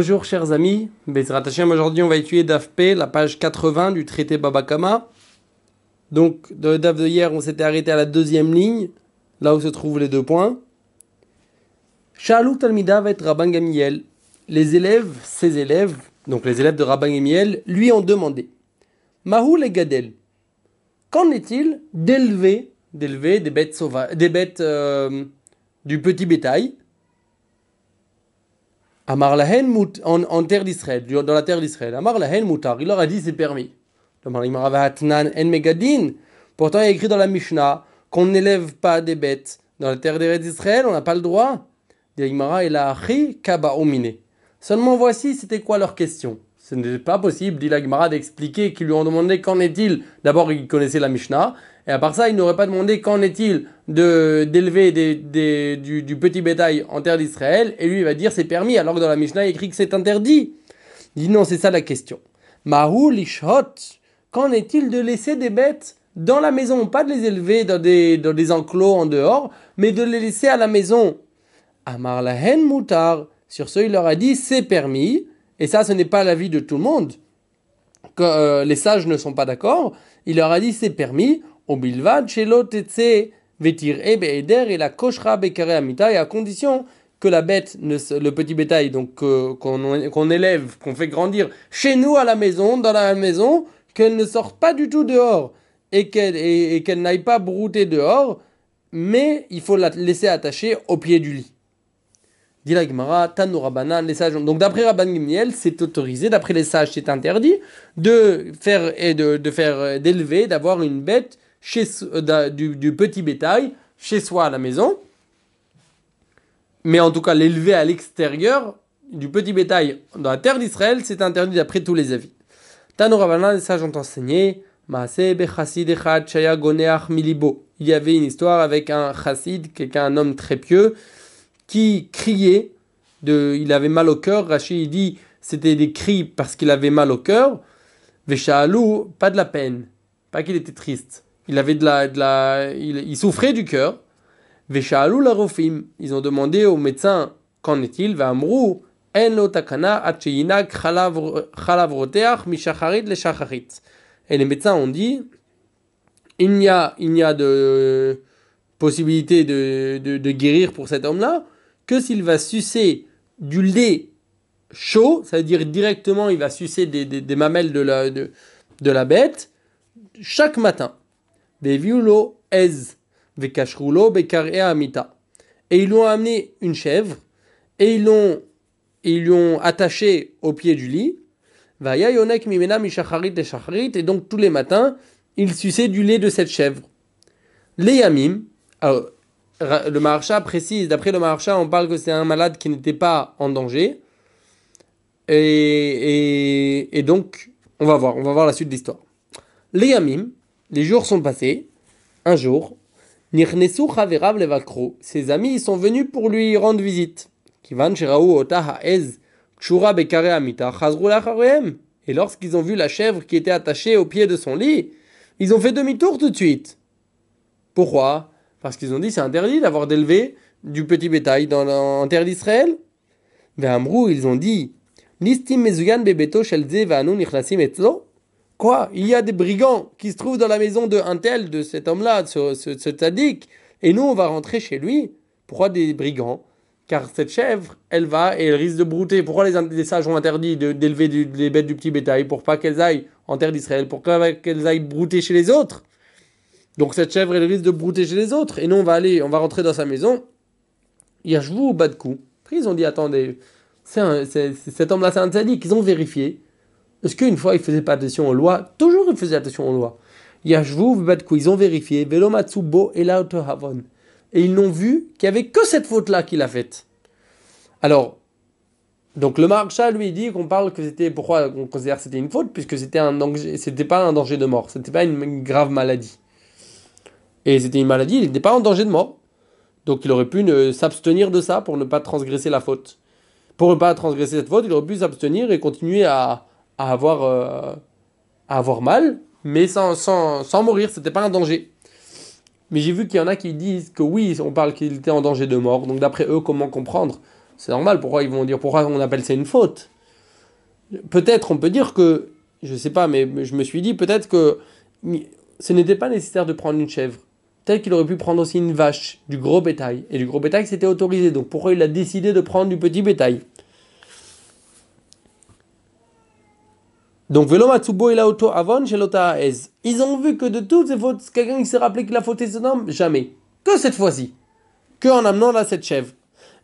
Bonjour chers amis, Bezrat Hashem, aujourd'hui on va étudier DAF la page 80 du traité Babakama. Donc, dans le DAF de hier, on s'était arrêté à la deuxième ligne, là où se trouvent les deux points. Shalou Talmida va être Rabban Gamiel. Les élèves, ses élèves, donc les élèves de Rabban Gamiel, lui ont demandé Mahou les Gadel, qu'en est-il d'élever, d'élever des bêtes sauvages, des bêtes euh, du petit bétail? Amar lahen en, en terre d'Israël, dans la terre d'Israël. Amar lahen mutar, il leur a dit c'est permis. Pourtant il a écrit dans la Mishnah qu'on n'élève pas des bêtes. Dans la terre d'Israël, on n'a pas le droit. Seulement voici, c'était quoi leur question? Ce n'est pas possible, dit la d'expliquer qu'ils lui ont demandé qu'en est-il. D'abord, ils connaissaient la Mishnah. Et à part ça, ils n'auraient pas demandé qu'en est-il d'élever du, petit bétail en terre d'Israël. Et lui, il va dire c'est permis, alors que dans la Mishnah, il écrit que c'est interdit. Il dit non, c'est ça la question. Mahou lishot. Qu'en est-il de laisser des bêtes dans la maison? Pas de les élever dans des, dans des enclos en dehors, mais de les laisser à la maison. Amar lahen mutar. Sur ce, il leur a dit c'est permis. Et ça, ce n'est pas l'avis de tout le monde. Euh, les sages ne sont pas d'accord. Il leur a dit c'est permis vetir et la koshra bekare et à condition que la bête, le petit bétail, donc qu'on élève, qu'on fait grandir chez nous à la maison, dans la maison, qu'elle ne sorte pas du tout dehors et qu'elle et, qu'elle n'aille pas brouter dehors, mais il faut la laisser attachée au pied du lit. Dit la Gemara, les sages. Donc d'après Rabban Gimniel, c'est autorisé, d'après les sages, c'est interdit de faire et de, de faire d'élever, d'avoir une bête chez, euh, du, petit bétail chez soi à la maison, mais en tout cas l'élever à l'extérieur du petit bétail dans la terre d'Israël, c'est interdit d'après tous les avis. Tano les sages ont enseigné il y avait une histoire avec un chassid, quelqu'un, un homme très pieux, qui criait, il avait mal au cœur. Rachid dit c'était des cris parce qu'il avait mal au cœur. Veshalou, pas de la peine, pas qu'il était triste il avait de la, de la il, souffrait du cœur. La rofim, ils ont demandé au médecin qu'en est-il? En lo takana mishacharit le shacharit. Et les médecins ont dit il n'y a, il n'y a de possibilité de, de, guérir pour cet homme-là que s'il va sucer du lait chaud, ça veut dire directement il va sucer des, des, des mamelles de la, de, de la bête chaque matin. Et ils lui ont amené une chèvre et ils l'ont ils lui ont attaché au pied du lit. Et donc tous les matins, il suçait du lait de cette chèvre. Les yamim, le marcha précise, d'après le marcha, on parle que c'est un malade qui n'était pas en danger. Et, et, et, donc, on va voir, on va voir la suite de l'histoire. Les yamim, les jours sont passés. Un jour, ses amis sont venus pour lui rendre visite. Et lorsqu'ils ont vu la chèvre qui était attachée au pied de son lit, ils ont fait demi-tour tout de suite. Pourquoi? Parce qu'ils ont dit c'est interdit d'avoir d'élever du petit bétail dans en terre d'Israël. ils ont dit Nistim mezuyan bebeto shelze vanu nichlasim etzlo Quoi? Il y a des brigands qui se trouvent dans la maison de un tel, de cet homme-là, ce, ce, ce et nous on va rentrer chez lui. Pourquoi des brigands? Car cette chèvre, elle va et elle risque de brouter. Pourquoi les, sages ont interdit d'élever les bêtes du petit bétail? Pour pas qu'elles aillent en terre d'Israël, pour qu'elles aillent brouter chez les autres. Donc cette chèvre, elle risque de brouter chez les autres. Et nous on va aller, on va rentrer dans sa maison. Yashvou au bas de coup. Après ils ont dit attendez, cet homme-là c'est un tzaddik. Ils ont vérifié. Est-ce qu'une fois il faisait pas attention aux lois Toujours il faisait attention aux lois. ils ont vérifié, Velomatsubo et Havon. Et ils n'ont vu qu'il n'y avait que cette faute-là qu'il a faite. Alors, donc le marcha lui dit qu'on parle que c'était pourquoi on considère que c'était une faute puisque c'était un pas un danger de mort, c'était pas une, grave maladie. Et c'était une maladie, il n'était pas en danger de mort. Donc il aurait pu s'abstenir de ça pour ne pas transgresser la faute. Pour ne pas transgresser cette faute, il aurait pu s'abstenir et continuer à, à avoir, euh, à avoir mal, mais sans, sans, sans mourir, c'était pas un danger. Mais j'ai vu qu'il y en a qui disent que oui, on parle qu'il était en danger de mort. Donc d'après eux, comment comprendre? C'est normal, pourquoi ils vont dire, pourquoi on appelle ça une faute? Peut-être on peut dire que, je sais pas, mais je me suis dit peut-être que ce n'était pas nécessaire de prendre une chèvre. Peut-être qu'il aurait pu prendre aussi une vache, du gros bétail. Et du gros bétail, c'était autorisé. Donc pourquoi il a décidé de prendre du petit bétail? Donc, et auto avon Ils ont vu que de toutes ces fautes, quelqu'un qui s'est rappelé qu'il a fauté son homme Jamais. Que cette fois-ci. Que en amenant là cette chèvre.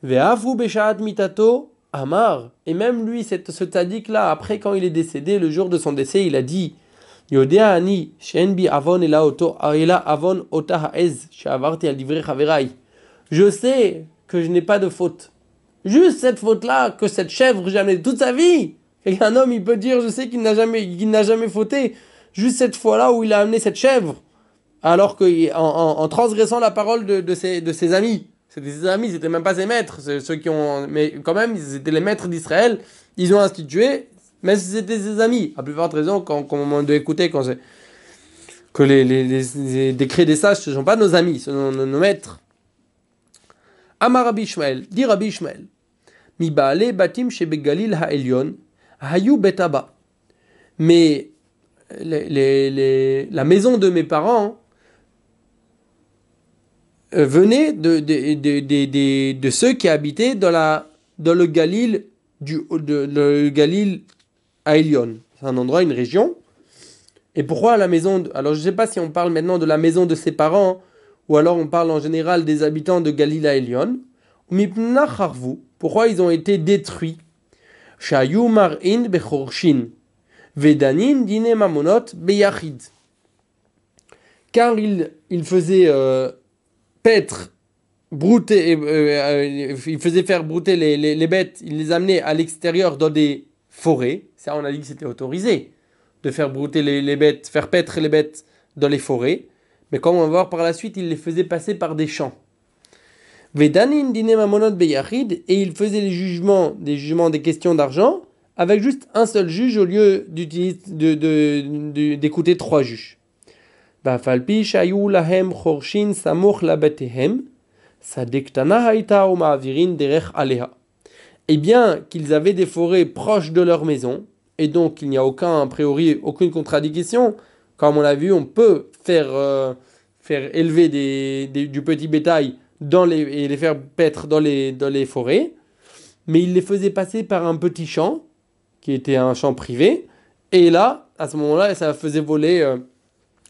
Mitato amar. Et même lui, ce tadik là, après quand il est décédé, le jour de son décès, il a dit avon avon Je sais que je n'ai pas de faute. Juste cette faute là, que cette chèvre, jamais toute sa vie. Et un homme, il peut dire, je sais qu'il n'a jamais, qu'il n'a jamais fauté, juste cette fois-là où il a amené cette chèvre, alors qu'en en, transgressant la parole de, ses, amis. C'était ses amis, c'était même pas ses maîtres, ceux qui ont, mais quand même, c'était les maîtres d'Israël. Ils ont institué, mais c'était ses amis. À plus forte raison, quand, on doit écouter, quand que les, décrets des sages, ce ne sont pas nos amis, ce sont nos, maîtres. Amar Rabbi dit Rabbi Ishmael, Mi batim shebegalil ha'elyon, Hayou Betaba. Mais la maison de mes parents euh, venait de, ceux qui habitaient dans, le Galil à Elion. C'est un endroit, une région. Et pourquoi la maison Alors je ne sais pas si on parle maintenant de la maison de ses parents ou alors on parle en général des habitants de Galil à Elion. Pourquoi ils ont été détruits? Car il, il faisait euh, paître, brouter, euh, euh, il faisait faire brouter les, les, les, bêtes, il les amenait à l'extérieur dans des forêts. Ça, on a dit que c'était autorisé de faire brouter les, les, bêtes, faire paître les bêtes dans les forêts. Mais comme on va voir par la suite, il les faisait passer par des champs. Vedanin et il faisait les jugements, des jugements des questions d'argent, avec juste un seul juge au lieu d'écouter trois juges. Et bien qu'ils avaient des forêts proches de leur maison, et donc il n'y a aucun, a priori, aucune contradiction, comme on l'a vu, on peut faire, euh, faire élever des, du petit bétail dans les, et les faire paître dans les, dans les forêts, mais il les faisait passer par un petit champ, qui était un champ privé, et là, à ce moment-là, ça faisait voler euh,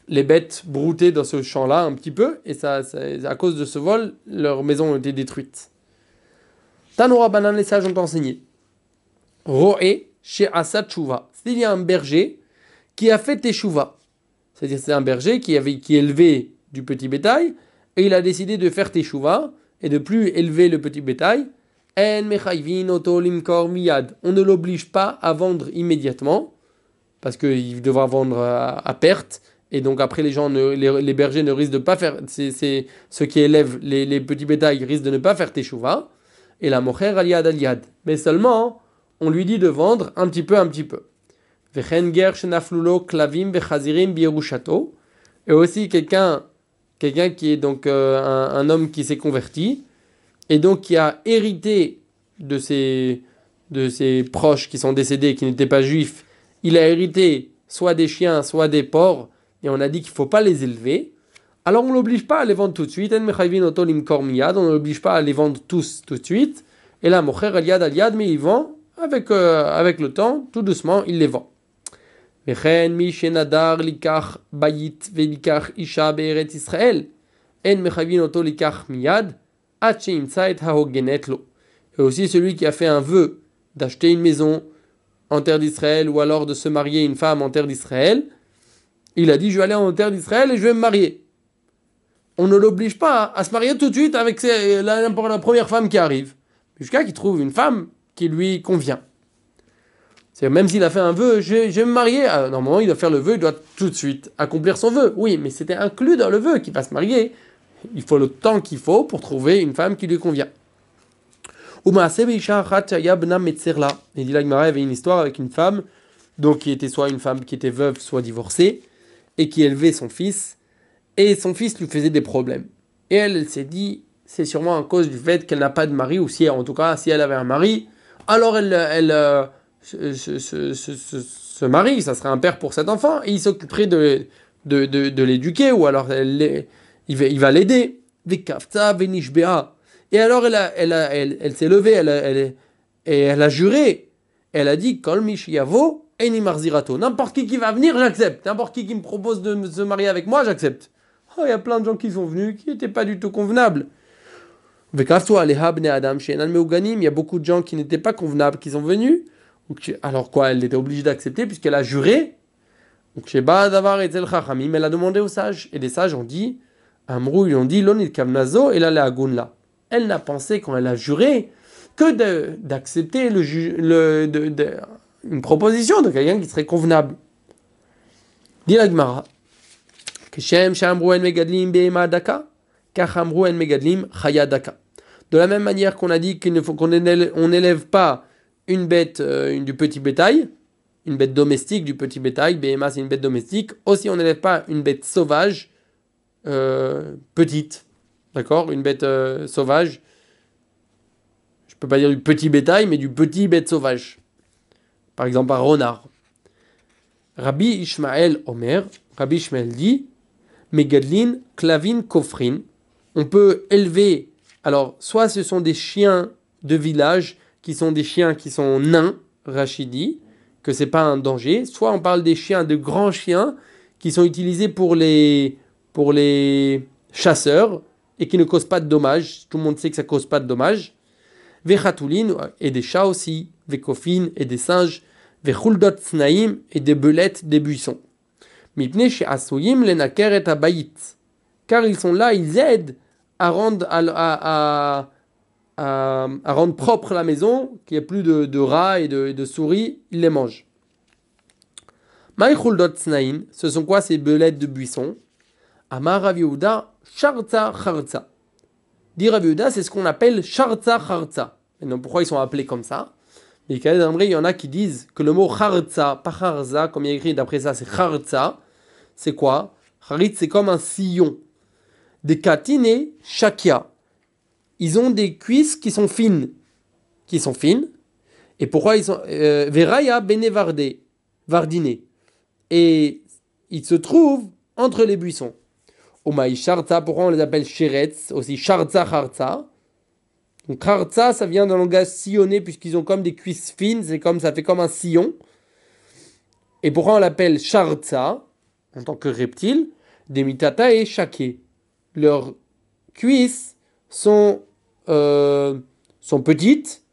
les bêtes broutées dans ce champ-là un petit peu, et ça, à cause de ce vol, leurs maisons ont été détruites. Tanora Banan, les sages ont enseigné. Roé chez Asad Chouva. C'est-à-dire, y a un berger qui a fait Teshuva. C'est-à-dire, c'est un berger qui, avait, qui élevait du petit bétail, et il a décidé de faire teshuva et de plus élever le petit bétail. On ne l'oblige pas à vendre immédiatement parce qu'il devra vendre à, perte. Et donc après, les gens, les, bergers ne risquent de pas faire. Ceux qui élèvent les, petits bétails risquent de ne pas faire teshuva. Et la mocher aliad aliad. Mais seulement, on lui dit de vendre un petit peu, un petit peu. Et aussi quelqu'un quelqu'un qui est donc euh, un, homme qui s'est converti et donc qui a hérité de ses, proches qui sont décédés, qui n'étaient pas juifs. Il a hérité soit des chiens, soit des porcs, et on a dit qu'il ne faut pas les élever. Alors on ne l'oblige pas à les vendre tout de suite. On ne l'oblige pas à les vendre tous tout de suite. Et là, Mocher aliad aliad, mais il vend avec, euh, avec le temps, tout doucement, il les vend. Et aussi celui qui a fait un vœu d'acheter une maison en terre d'Israël ou alors de se marier une femme en terre d'Israël, il a dit je vais aller en terre d'Israël et je vais me marier. On ne l'oblige pas à se marier tout de suite avec la, la première femme qui arrive, jusqu'à qu'il trouve une femme qui lui convient. C'est même s'il a fait un vœu, je, vais me marier. Ah, normalement, il doit faire le vœu, il doit tout de suite accomplir son vœu. Oui, mais c'était inclus dans le vœu qu'il va se marier. Il faut le temps qu'il faut pour trouver une femme qui lui convient. Et dit il y avait une histoire avec une femme, donc qui était soit une femme qui était veuve, soit divorcée, et qui élevait son fils, et son fils lui faisait des problèmes. Et elle, elle s'est dit, c'est sûrement à cause du fait qu'elle n'a pas de mari, ou si en tout cas, si elle avait un mari, alors elle, elle euh, se, marie, ça serait un père pour cet enfant, et il s'occuperait de, de, de, l'éduquer, ou alors elle, il va, il va l'aider. Et alors elle, elle, elle, elle s'est levée, elle, elle, et elle a juré, elle a dit. N'importe qui qui va venir, j'accepte. N'importe qui qui me propose de se marier avec moi, j'accepte. Oh, il y a plein de gens qui sont venus qui n'étaient pas du tout convenables. Il y a beaucoup de gens qui n'étaient pas convenables qui sont venus. Alors quoi, elle était obligée d'accepter puisqu'elle a juré. Elle a demandé aux sages. Et les sages ont dit, Amrou, ils ont dit, et là, Elle n'a pensé quand elle a juré que d'accepter le, le, de, une proposition de quelqu'un qui serait convenable. Dit la Gemara. De la même manière qu'on a dit qu'on n'élève pas une bête euh, du petit bétail, une bête domestique du petit bétail, BMA c'est une bête domestique, aussi on n'élève pas une bête sauvage euh, petite, d'accord? Une bête euh, sauvage, je peux pas dire du petit bétail, mais du petit bête sauvage. Par exemple un renard. Rabbi Ishmael Omer, Rabbi Ishmael dit, Megadlin, Klavin, Kofrin, on peut élever, alors soit ce sont des chiens de village, qui sont des chiens qui sont nains, Rachidi, que c'est pas un danger, soit on parle des chiens, de grands chiens, qui sont utilisés pour les, pour les chasseurs, et qui ne causent pas de dommages, tout le monde sait que ça cause pas de dommages, Vechatulin, et des chats aussi, Vekofin, et des singes, Vechuldot Snaim, et des belettes des buissons. Car ils sont là, ils aident à rendre, à, rendre propre la maison, qu'il n'y ait plus de, rats et de, souris, ils les mangent. ce sont quoi ces belettes de buisson? Amar Raviuda, Charza Charza. Dit Raviuda, c'est ce qu'on appelle Charza. Maintenant, pourquoi ils sont appelés comme ça? Mais il y en a qui disent que le mot Charza, pas Charza, comme il est écrit d'après ça, c'est Charza c'est quoi? Harit, c'est comme un sillon. Des katine shakia. Ils ont des cuisses qui sont fines. Qui sont fines. Et pourquoi ils sont. Euh, Veraya benevarde. Vardiné. Et ils se trouvent entre les buissons. Omaï Sharza, pourquoi on les appelle Sheretz Aussi Sharza Harza. Donc Harza, ça vient d'un langage sillonné puisqu'ils ont comme des cuisses fines. C'est comme ça fait comme un sillon. Et pourquoi on l'appelle Sharza en tant que reptile, des mitata et shaké. Leurs cuisses sont, euh, sont petites.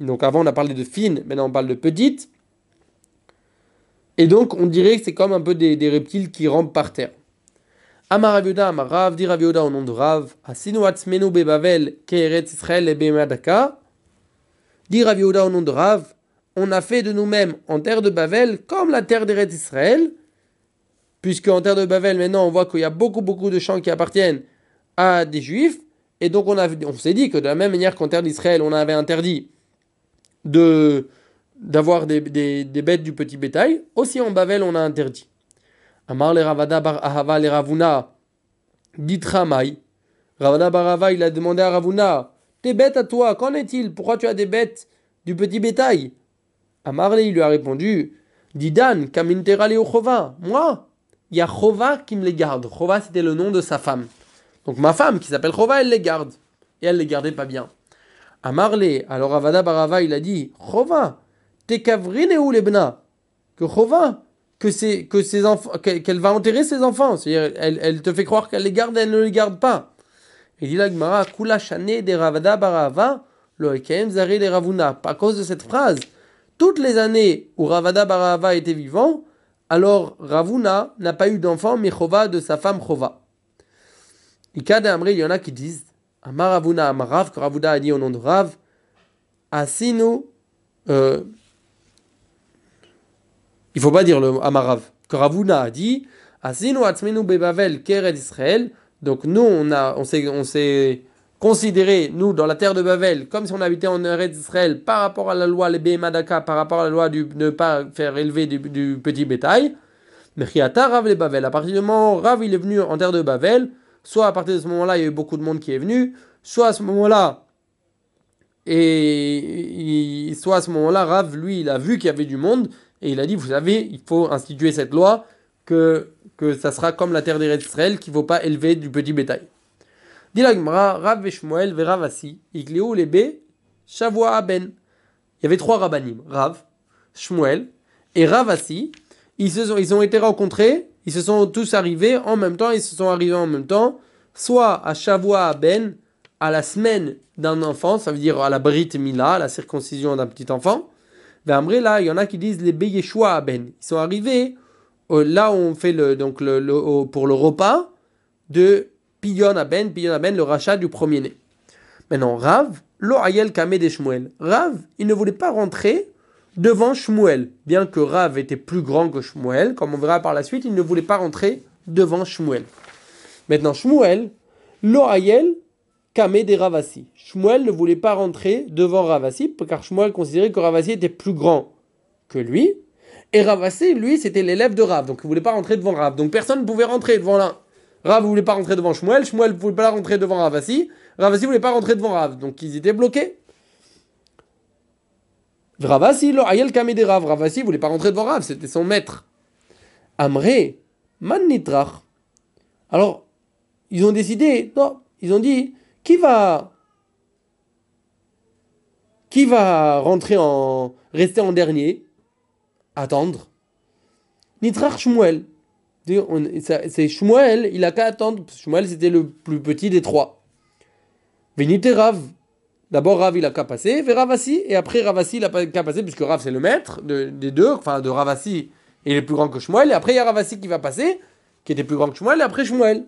Donc avant on a parlé de fines, maintenant on parle de petites. Et donc on dirait que c'est comme un peu des, reptiles qui rampent par terre. Amaraviuda, Amarav, dit Raviuda au nom de Rav, Asinuatzmenu bebavel, Keretz Israël et Bemadaka. Dit Raviuda au nom de Rav, on a fait de nous-mêmes en terre de Bavel comme la terre d'Eretz Israël, puisque en terre de Bavel, maintenant, on voit qu'il y a beaucoup, beaucoup de champs qui appartiennent à des juifs, et donc on, on s'est dit que de la même manière qu'en terre d'Israël, on avait interdit de d'avoir des, bêtes du petit bétail, aussi en Bavel, on a interdit. Amar le Ravada bar Ahava le Ravuna, dit Ramai. Ravada bar il a demandé à Ravuna, tes bêtes à toi, qu'en est-il? Pourquoi tu as des bêtes du petit bétail? Amarle, il lui a répondu, Didan, kamintera chova, moi, il y a Chova qui me les garde. Chova, c'était le nom de sa femme. Donc ma femme, qui s'appelle Chova, elle les garde. Et elle les gardait pas bien. À Marley, alors Avada Barava, il a dit Chova, t'es kavrine ou lebna Que Chova, que c'est que ses enfants, qu'elle va enterrer ses enfants. C'est-à-dire, elle, elle, te fait croire qu'elle les garde, elle ne les garde pas. Il dit la Gemara, Kula Shane de Ravada Barava, lo Zare de Ravuna. À cause de cette phrase, toutes les années où Ravada Barava était vivant, alors Ravuna n'a pas eu d'enfant, mais Chova de sa femme Chova. Il y en a qui disent Amar Ravuna Amarav, que Ravuna a dit au nom de Rav, Asinu, euh, il faut pas dire le Amarav, que Ravuna a dit Asinu Atzmenu Bebavel Keret Israël. Donc nous, on, a, on s'est, on s'est considéré, nous, dans la terre de Bavel, comme si on habitait en Eretz Israël par rapport à la loi, les Madaka, par rapport à la loi de ne pas faire élever du, petit bétail. Mais Rav les Bavel, à partir du moment où Rav il est venu en terre de Bavel, soit à partir de ce moment-là, il y a eu beaucoup de monde qui est venu, soit à ce moment-là, et soit à ce moment-là, Rav, lui, il a vu qu'il y avait du monde, et il a dit, vous savez, il faut instituer cette loi, que, que ça sera comme la terre d'Israël, qu'il ne faut pas élever du petit bétail. Dit Rav Shmuel Veravasi, Igleu Lebe, Shavua Ben. Il y avait trois rabbanim, Rav, Shmuel et Ravasi. Ils, se ils ont été rencontrés, ils se sont tous arrivés en même temps, ils se sont arrivés en même temps, soit à Shavua Ben, à la semaine d'un enfant, ça veut dire à la Brit Mila, la circoncision d'un petit enfant. Vers là, il y en a qui disent les Beyeshua Ben. Ils sont arrivés là où on fait le, donc le, pour le repas de Piyon Aben, Piyon Aben, le rachat du premier-né. Maintenant, Rav, lo ayel de. Rav, il ne voulait pas rentrer devant Shmuel. Bien que Rav était plus grand que Shmuel, comme on verra par la suite, il ne voulait pas rentrer devant Shmuel. Maintenant, Shmuel, lo ayel kame de Ravasi. Shmuel ne voulait pas rentrer devant Ravasi, car Shmuel considérait que Ravasi était plus grand que lui. Et Ravasi, lui, c'était l'élève de Rav, donc il ne voulait pas rentrer devant Rav. Donc personne ne pouvait rentrer devant l'un. Rav ne voulait pas rentrer devant Shmuel, Shmuel ne voulait pas rentrer devant Ravasi, Ravasi ne voulait pas rentrer devant Rav, donc ils étaient bloqués. Ravasi, lo ayel kamede Rav, Ravasi ne voulait pas rentrer devant Rav, c'était son maître. Amré, man nitrach. Alors, ils ont décidé, non, ils ont dit, qui va, qui va rentrer en, rester en dernier, attendre Nitrach Shmuel. C'est Shmuel, il a qu'à attendre. Shmuel, c'était le plus petit des trois. Venite. D'abord, Rav, il a qu'à passer. Ve Ravasi. Et après, Ravasi, il a passer, puisque Rav, c'est le maître des deux. Enfin, de Ravasi, il est plus grand que Shmuel. Et après, il y a Ravasi qui va passer, qui était plus grand que Shmuel. Et après, Shmuel.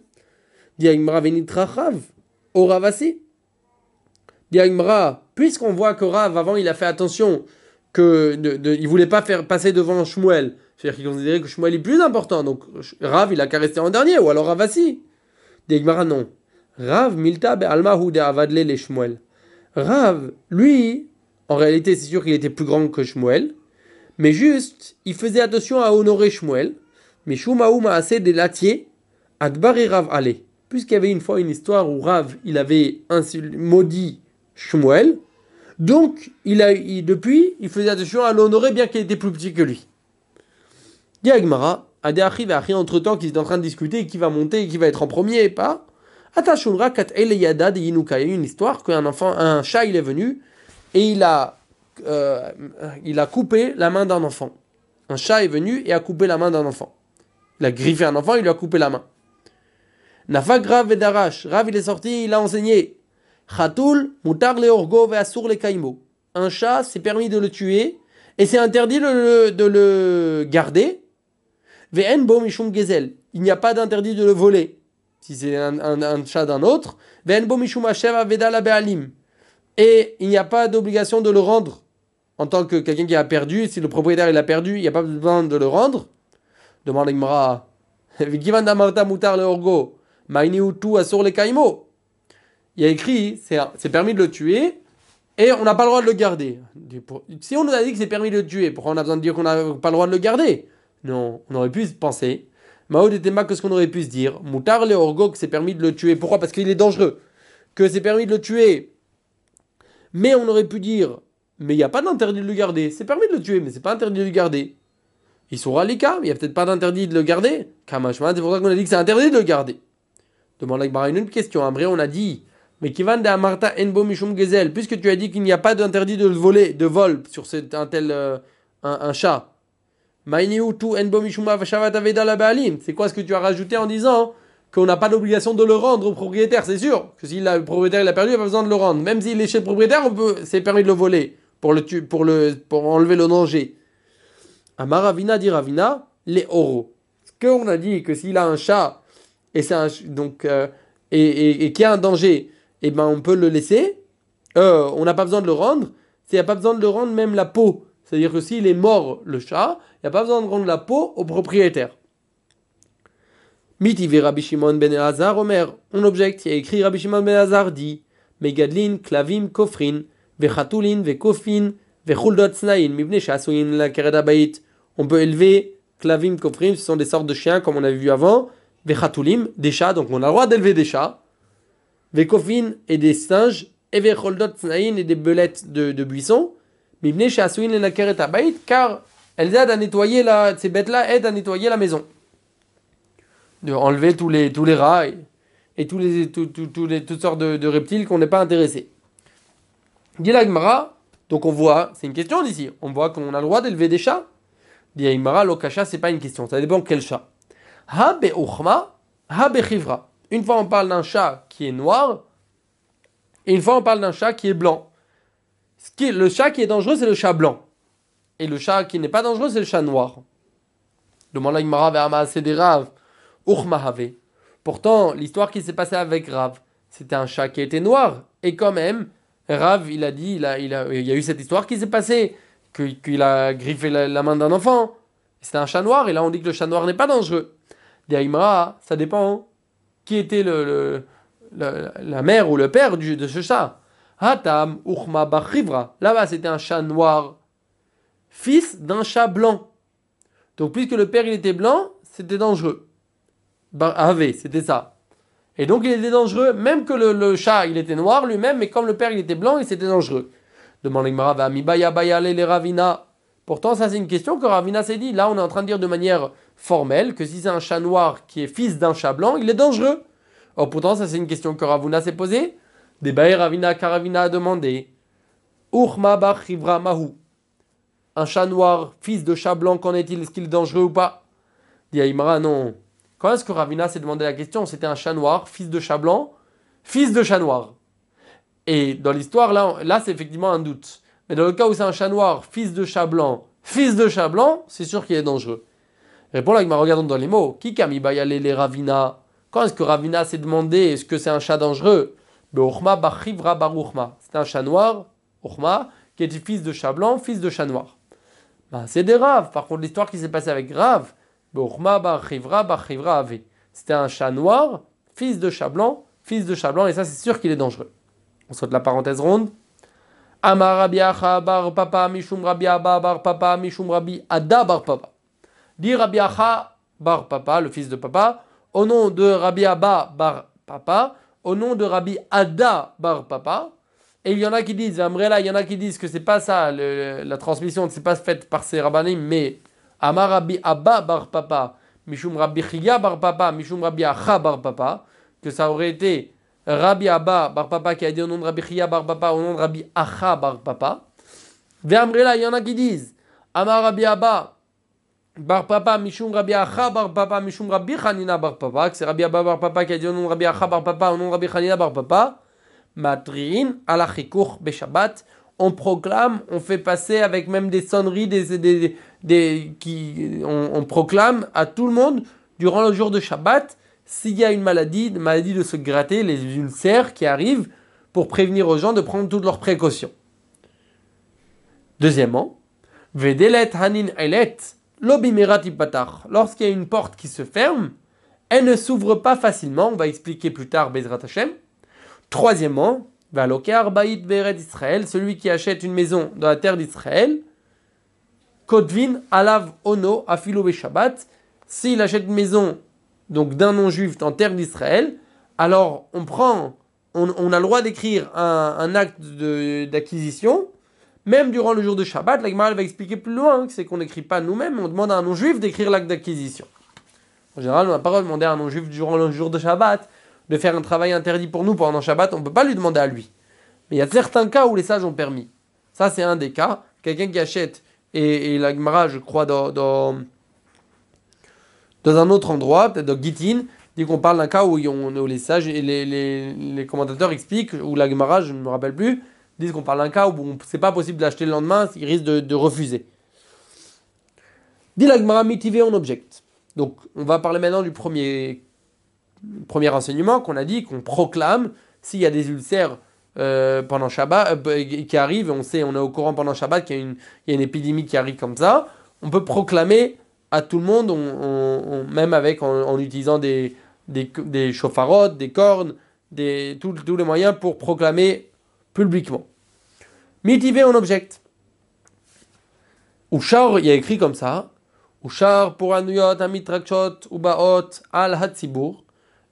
Diagmara Venitra Rav. Au Ravasi. Diagmara, puisqu'on voit que Rav, avant, il a fait attention que de, il voulait pas faire passer devant Shmuel. C'est-à-dire qu'il considérait que Shmuel est plus important. Donc Rav, il a qu'à rester en dernier. Ou alors Ravasi. Degmara, non. Rav milta be almahu de avadle les Shmuel. Rav, lui, en réalité, c'est sûr qu'il était plus grand que Shmuel. Mais juste, il faisait attention à honorer Shmuel. Mais Shumaou m'a assez de latier. Adbari Rav allez. Puisqu'il y avait une fois une histoire où Rav, il avait maudit Shmuel. Donc, il a, depuis, il faisait attention à l'honorer bien qu'il était plus petit que lui. Dit Agmara, Adéachi et entre temps qu'ils étaient en train de discuter qui va monter, qui va être en premier et pas. Il y a une histoire qu'un enfant, un chat, il est venu et il a, euh, il a coupé la main d'un enfant. Un chat est venu et a coupé la main d'un enfant. Il a griffé un enfant, il lui a coupé la main. Nafa grave et darash. Rav, il est sorti, il a enseigné. Khatoul, mutar le orgo asur le kaimo. Un chat, c'est permis de le tuer et c'est interdit de le garder. Ve'en bo mishum gezel. Il n'y a pas d'interdit de le voler si c'est un, chat d'un autre. Et il n'y a pas d'obligation de le rendre en tant que quelqu'un qui a perdu. Si le propriétaire il a perdu, il n'y a pas besoin de le rendre. Demande kaimo il y a écrit, c'est permis de le tuer, et on n'a pas le droit de le garder. Si on nous a dit que c'est permis de le tuer, pourquoi on a besoin de dire qu'on n'a pas le droit de le garder? Non, on aurait pu penser. Mao de Tema, qu'est-ce qu'on aurait pu se dire? Moutar le orgo que c'est permis de le tuer. Pourquoi? Parce qu'il est dangereux. Que c'est permis de le tuer. Mais on aurait pu dire, mais il n'y a pas d'interdit de le garder. C'est permis de le tuer, mais c'est pas interdit de le garder. Ils sont ralika, mais il n'y a peut-être pas d'interdit de le garder. C'est pour ça qu'on a dit que c'est interdit de le garder. Demande à une question. Vrai, on a dit mais Kivan de Amarta Enbo Mishum Gezel, puisque tu as dit qu'il n'y a pas d'interdit de voler, de vol sur un tel euh, un, chat. C'est quoi ce que tu as rajouté en disant qu'on n'a pas l'obligation de le rendre au propriétaire, c'est sûr. Que si le propriétaire l'a perdu, il n'a pas besoin de le rendre. Même s'il est chez le propriétaire, on peut, c'est permis de le voler pour, le, pour, le, pour enlever le danger. Amaravina dit Ravina, les oros. Ce qu'on a dit que s'il a un chat et c'est donc euh, et, et, et qu'il y a un danger, eh ben on peut le laisser. Euh, on n'a pas besoin de le rendre. Il n'y a pas besoin de le rendre même la peau. C'est-à-dire que s'il est mort, le chat, il n'y a pas besoin de rendre la peau au propriétaire. Miti Rabbi Shimon ben Elazar Omer. On objecte, il y a écrit Rabbi Shimon ben Elazar dit Megadlin, Klavim, Kofrin, Vechatulin, Vekofin, Vechuldot Snain, Mibne la Keredabait. On peut élever Klavim, Kofrin, ce sont des sortes de chiens comme on avait vu avant. Vechatulim, des chats, donc on a le droit d'élever des chats. Vekofin et des singes, et Vecholdot Tsnaïn et des belettes de buissons, Car elles aident à nettoyer la, ces bêtes-là aident à nettoyer la maison. De enlever tous les, tous les rats et, et tous les, toutes sortes de, reptiles qu'on n'est pas intéressé. Dit donc on voit, c'est une question d'ici, on voit qu'on a le droit d'élever des chats. Dit la Gemara, l'okasha, c'est pas une question, ça dépend quel chat. Ha ha. Une fois on parle d'un chat qui est noir, et une fois on parle d'un chat qui est blanc. Ce qui le chat qui est dangereux, c'est le chat blanc. Et le chat qui n'est pas dangereux, c'est le chat noir. Demande la Gemara vers des Rav. Pourtant, l'histoire qui s'est passée avec Rav, c'était un chat qui était noir. Et quand même, Rav, il a dit, il, a, il, a, il y a eu cette histoire qui s'est passée, qu'il a griffé la, main d'un enfant. C'était un chat noir, et là on dit que le chat noir n'est pas dangereux. Daïmra, ça dépend qui était le- le- la mère ou le père du, de ce chat. Hatam, Uchma, Bachivra. Là-bas, c'était un chat noir, fils d'un chat blanc. Donc, puisque le père il était blanc, c'était dangereux. Ave, c'était ça. Et donc, il était dangereux, même que le, chat il était noir lui-même, mais comme le père il était blanc, il c'était dangereux. Demande l'Igmara, va mi baya baya le les Ravina. Pourtant, ça c'est une question que Ravina s'est dit. Là, on est en train de dire de manière formelle que si c'est un chat noir qui est fils d'un chat blanc, il est dangereux. Or, pourtant, ça c'est une question que Ravuna s'est posée. Des Ravina Karavina a demandé Urma. Un chat noir, fils de chat blanc, qu'en est-il? Est-ce qu'il est dangereux ou pas? Dit Aïmara, non. Quand est-ce que Ravina s'est demandé la question? C'était un chat noir, fils de chat blanc, fils de chat noir. Et dans l'histoire, là, là c'est effectivement un doute. Mais dans le cas où c'est un chat noir, fils de chat blanc, fils de chat blanc, c'est sûr qu'il est dangereux. Répond la Gemara, regardons dans les mots. Qui kamibayale les Ravina? Quand est-ce que Ravina s'est demandé est-ce que c'est un chat dangereux? C'est un chat noir, Ochma, qui était fils de chat blanc, fils de chat noir. Ben, c'est des Rav. Par contre, l'histoire qui s'est passée avec Rav. C'était un chat noir, fils de chat blanc, fils de chat blanc, et ça c'est sûr qu'il est dangereux. On saute la parenthèse ronde. Amar bar papa mishum bar papa mishum Ada bar papa. Dit bar papa, le fils de papa, au nom de Abba bar papa, au nom de Rabbi Ada bar papa. Et il y en a qui disent, Amrela, il y en a qui disent que c'est pas ça, le- la transmission ne s'est pas faite par ces rabbanim, mais Amar Rabbi Abba bar papa, Mishum Rabbi Chia bar papa, Mishum Rabbi Acha bar papa, que ça aurait été Rabbi Abba bar papa qui a dit au nom de Rabbi Chia bar papa, au nom de Rabbi Acha bar papa. Il y en a qui disent, Amar Rabbi Abba bar papa, Mishum Rabbi Acha bar papa, Mishum Rabbi Chanina bar papa, que c'est Rabbi Abba bar papa qui a dit au nom de Rabbi Acha bar papa, au nom de Rabbi Chanina bar papa. Matrin ala chikour beshabbat. On proclame, on fait passer avec même des sonneries, des, des, des- qui, on, on proclame à tout le monde durant le jour de Shabbat s'il y a une maladie, une maladie de se gratter, les ulcères qui arrivent, pour prévenir aux gens de prendre toutes leurs précautions. Deuxièmement, vedelet hanin elet. Lorsqu'il y a une porte qui se ferme, elle ne s'ouvre pas facilement. On va expliquer plus tard Bezrat Hashem. Troisièmement, celui qui achète une maison dans la terre d'Israël, Kodvin Alav Ono Afilo Shabbat, s'il achète une maison donc d'un non-juif en terre d'Israël, alors on prend, on, a le droit d'écrire un, acte d'acquisition, même durant le jour de Shabbat. La Gemara va expliquer plus loin, que c'est qu'on n'écrit pas nous-mêmes, on demande à un non-juif d'écrire l'acte d'acquisition. En général, on n'a pas le droit de demander à un non-juif durant le jour de Shabbat de faire un travail interdit pour nous pendant Shabbat, on ne peut pas lui demander à lui. Mais il y a certains cas où les sages ont permis. Ça, c'est un des cas. Quelqu'un qui achète, et, la Gemara, je crois, dans, dans, dans un autre endroit, peut-être dans Gitin, dit qu'on parle d'un cas où, on, où les sages et les, les, les commentateurs expliquent, ou la Gemara, je ne me rappelle plus, disent qu'on parle d'un cas où c'est pas possible d'acheter le lendemain, il risque de, de refuser. Dit la Gemara, mitivé en objecte. Donc, on va parler maintenant du premier premier enseignement qu'on a dit, qu'on proclame, s'il y a des ulcères euh, pendant Shabbat, euh, qui arrivent, on sait, on est au courant pendant Shabbat qu'il y a une, il y a une épidémie qui arrive comme ça, on peut proclamer à tout le monde, on, on- on- même avec en, utilisant des, des, des des cornes, des, tous les moyens pour proclamer publiquement. Mitivé en objecte. Ouchar, il y a écrit comme ça. Ouchar pour anuyot amitrakchot ubaot al hatzibur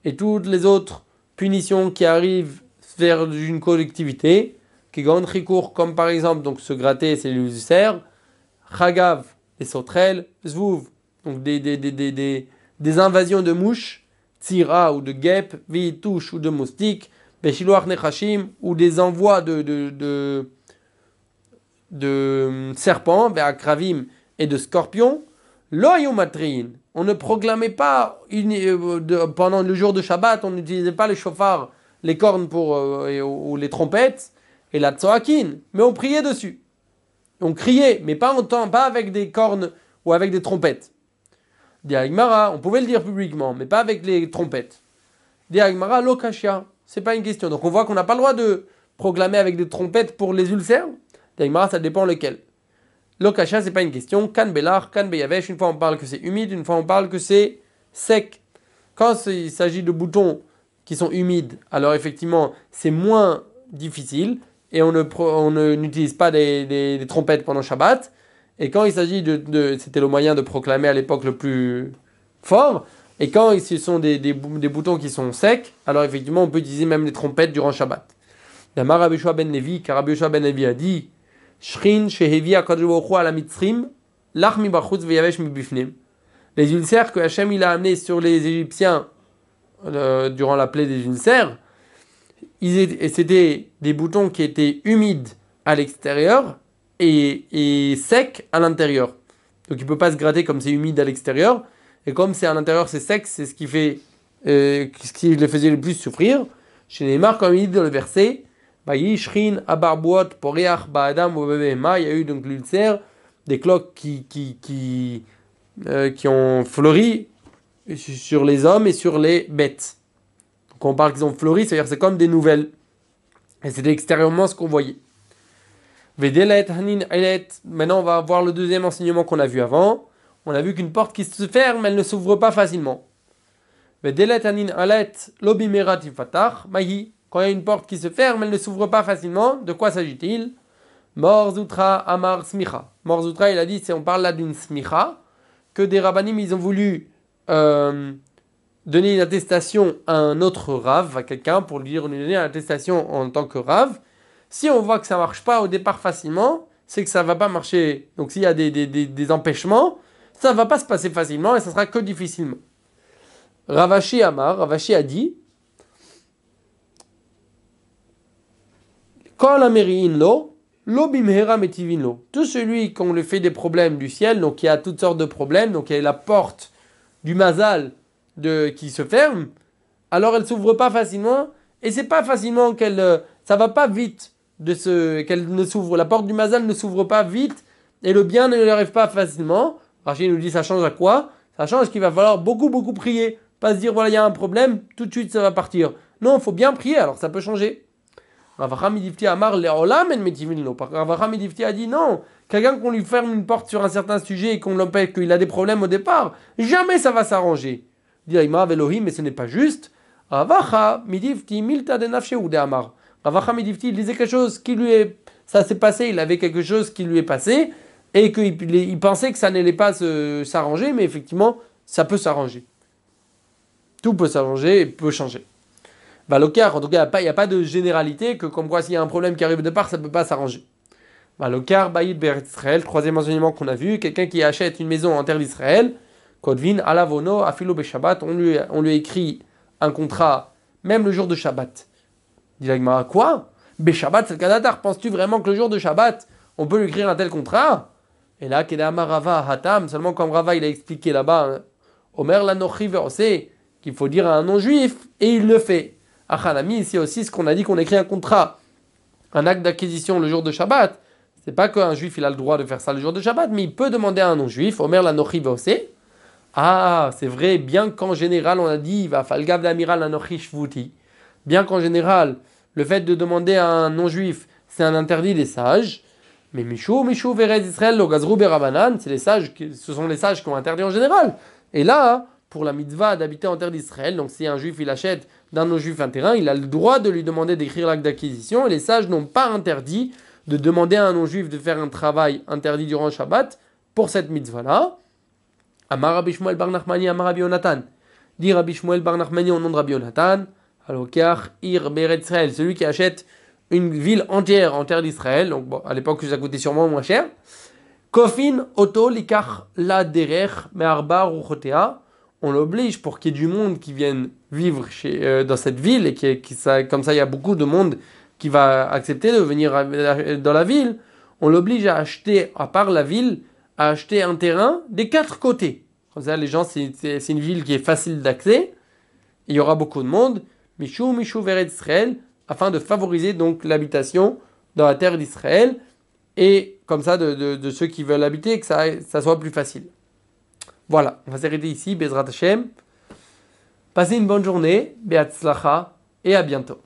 et toutes les autres punitions qui arrivent vers une collectivité, qui comme par exemple donc se gratter, c'est l'ulcère, chagav, les sauterelles, zvouv, donc des, des, des, des, des invasions de mouches, tira ou de guêpes, touche ou de moustiques, beshiloach nechashim, ou des envois de, de, de, de kravim et de scorpions, loyomatrin, on ne proclamait pas euh, pendant le jour de Shabbat, on n'utilisait pas les chauffards, les cornes pour, euh, ou, les trompettes et la tzoakin, mais on priait dessus. On criait, mais pas en temps, pas avec des cornes ou avec des trompettes. Diagmara, on pouvait le dire publiquement, mais pas avec les trompettes. Diagmara, lokashia, c'est pas une question. Donc on voit qu'on n'a pas le droit de proclamer avec des trompettes pour les ulcères. Diagmara, ça dépend lequel. Lokasha, c'est pas une question. Kan belar, kan beyavesh, une fois on parle que c'est humide, une fois on parle que c'est sec. Quand il s'agit de boutons qui sont humides, alors effectivement, c'est moins difficile et on ne n'utilise pas des, trompettes pendant Shabbat. Et quand il s'agit de, c'était le moyen de proclamer à l'époque le plus fort. Et quand ce sont des, des, boutons qui sont secs, alors effectivement, on peut utiliser même les trompettes durant Shabbat. Damar ben Levi, car ben Levi a dit Shrin mi veyavesh. Les ulcères que Hachem il a amenés sur les Égyptiens euh, durant la plaie des ulcères, c'était des boutons qui étaient humides à l'extérieur et, et secs à l'intérieur. Donc il ne peut pas se gratter comme c'est humide à l'extérieur. Et comme c'est à l'intérieur, c'est sec, c'est ce qui fait euh, ce qui les faisait le plus souffrir. Chez Neymar, comme il dit dans le verset, il y a eu donc l'ulcère, des cloques qui, qui, qui, euh, qui ont fleuri sur les hommes et sur les bêtes. Quand on parle qu'ils ont fleuri, c'est-à-dire c'est comme des nouvelles. Et c'était extérieurement ce qu'on voyait. Maintenant, on va voir le deuxième enseignement qu'on a vu avant. On a vu qu'une porte qui se ferme, elle ne s'ouvre pas facilement. Quand il y a une porte qui se ferme, elle ne s'ouvre pas facilement. De quoi s'agit-il? Morzoutra Amar Smicha. Morzoutra, il a dit, on parle là d'une Smicha, que des rabbinim, ils ont voulu euh, donner une attestation à un autre rave, à quelqu'un, pour lui dire, lui donner une attestation en tant que rave. Si on voit que ça ne marche pas au départ facilement, c'est que ça ne va pas marcher. Donc s'il y a des, des, des, empêchements, ça ne va pas se passer facilement et ça sera que difficilement. Ravashi Amar, Ravashi a dit, Quand la lo, lo. Tout celui qu'on lui fait des problèmes du ciel, donc il y a toutes sortes de problèmes, donc il y a la porte du mazal de, qui se ferme, alors elle s'ouvre pas facilement, et c'est pas facilement qu'elle, euh, ça va pas vite de ce, qu'elle ne s'ouvre, la porte du mazal ne s'ouvre pas vite, et le bien ne lui arrive pas facilement. Rachid nous dit ça change à quoi? Ça change qu'il va falloir beaucoup beaucoup prier, pas se dire voilà il y a un problème, tout de suite ça va partir. Non, il faut bien prier, alors ça peut changer. Ravacham Amar a dit non, quelqu'un qu'on lui ferme une porte sur un certain sujet et qu'on l'empêche qu'il a des problèmes au départ, jamais ça va s'arranger. Dit mais ce n'est pas juste. Ravacha Milta de ou de Amar. Ravacha il disait quelque chose qui lui est. Ça s'est passé, il avait quelque chose qui lui est passé et qu'il il pensait que ça n'allait pas s'arranger, mais effectivement, ça peut s'arranger. Tout peut s'arranger et peut changer. Valokar, en tout cas, il n'y a, pas de généralité que comme quoi s'il y a un problème qui arrive de part, ça ne peut pas s'arranger. Valokar, Baïd Ber Israël, troisième enseignement qu'on a vu, quelqu'un qui achète une maison en terre d'Israël, Kodvin, Alavono, Afilo Shabbat, on lui, on lui écrit un contrat, même le jour de Shabbat. Dit la quoi? Beshabbat, c'est le Kadatar. Penses-tu vraiment que le jour de Shabbat, on peut lui écrire un tel contrat? Et là, Kedama Rava Hatam, seulement comme Rava il a expliqué là-bas, hein, Omer Lanochi sait qu'il faut dire à un non-juif, et il le fait. Achanami, ici aussi, ce qu'on a dit qu'on écrit un contrat, un acte d'acquisition le jour de Shabbat. C'est pas qu'un juif il a le droit de faire ça le jour de Shabbat, mais il peut demander à un non-juif, Omer la aussi. Ah, c'est vrai, bien qu'en général on a dit, va falgav d'amiral la shvuti. Bien qu'en général, le fait de demander à un non-juif, c'est un interdit des sages. Mais Michou, Michou, Vered Israël, Logazrou, Berabanan, c'est les sages, ce sont les sages qui ont interdit en général. Et là, pour la mitzvah d'habiter en terre d'Israël, donc si un juif il achète d'un nos juifs un terrain, il a le droit de lui demander d'écrire l'acte d'acquisition, les sages n'ont pas interdit de demander à un non-juif de faire un travail interdit durant le Shabbat pour cette mitzvah-là. Amar Rabbi Shmuel Bar Nachmani, Amar Rabbi Yonatan. Dit Rabbi au nom de Rabbi Yonatan, Alors, Ir Israël, celui qui achète une ville entière en terre d'Israël, donc à l'époque ça coûtait sûrement moins cher. Kofin Oto Likar La Derer on l'oblige pour qu'il y ait du monde qui vienne vivre chez, euh, dans cette ville et qui, qui comme ça il y a beaucoup de monde qui va accepter de venir dans la ville. On l'oblige à acheter, à part la ville, à acheter un terrain des quatre côtés. Comme ça, les gens, c'est une ville qui est facile d'accès. Il y aura beaucoup de monde. Michou, Michou, vers Israël, afin de favoriser donc l'habitation dans la terre d'Israël et comme ça de, ceux qui veulent habiter, que ça, ça soit plus facile. Voilà, on va s'arrêter ici, Bezrat Hashem. Passez une bonne journée, Beatzlacha, et à bientôt.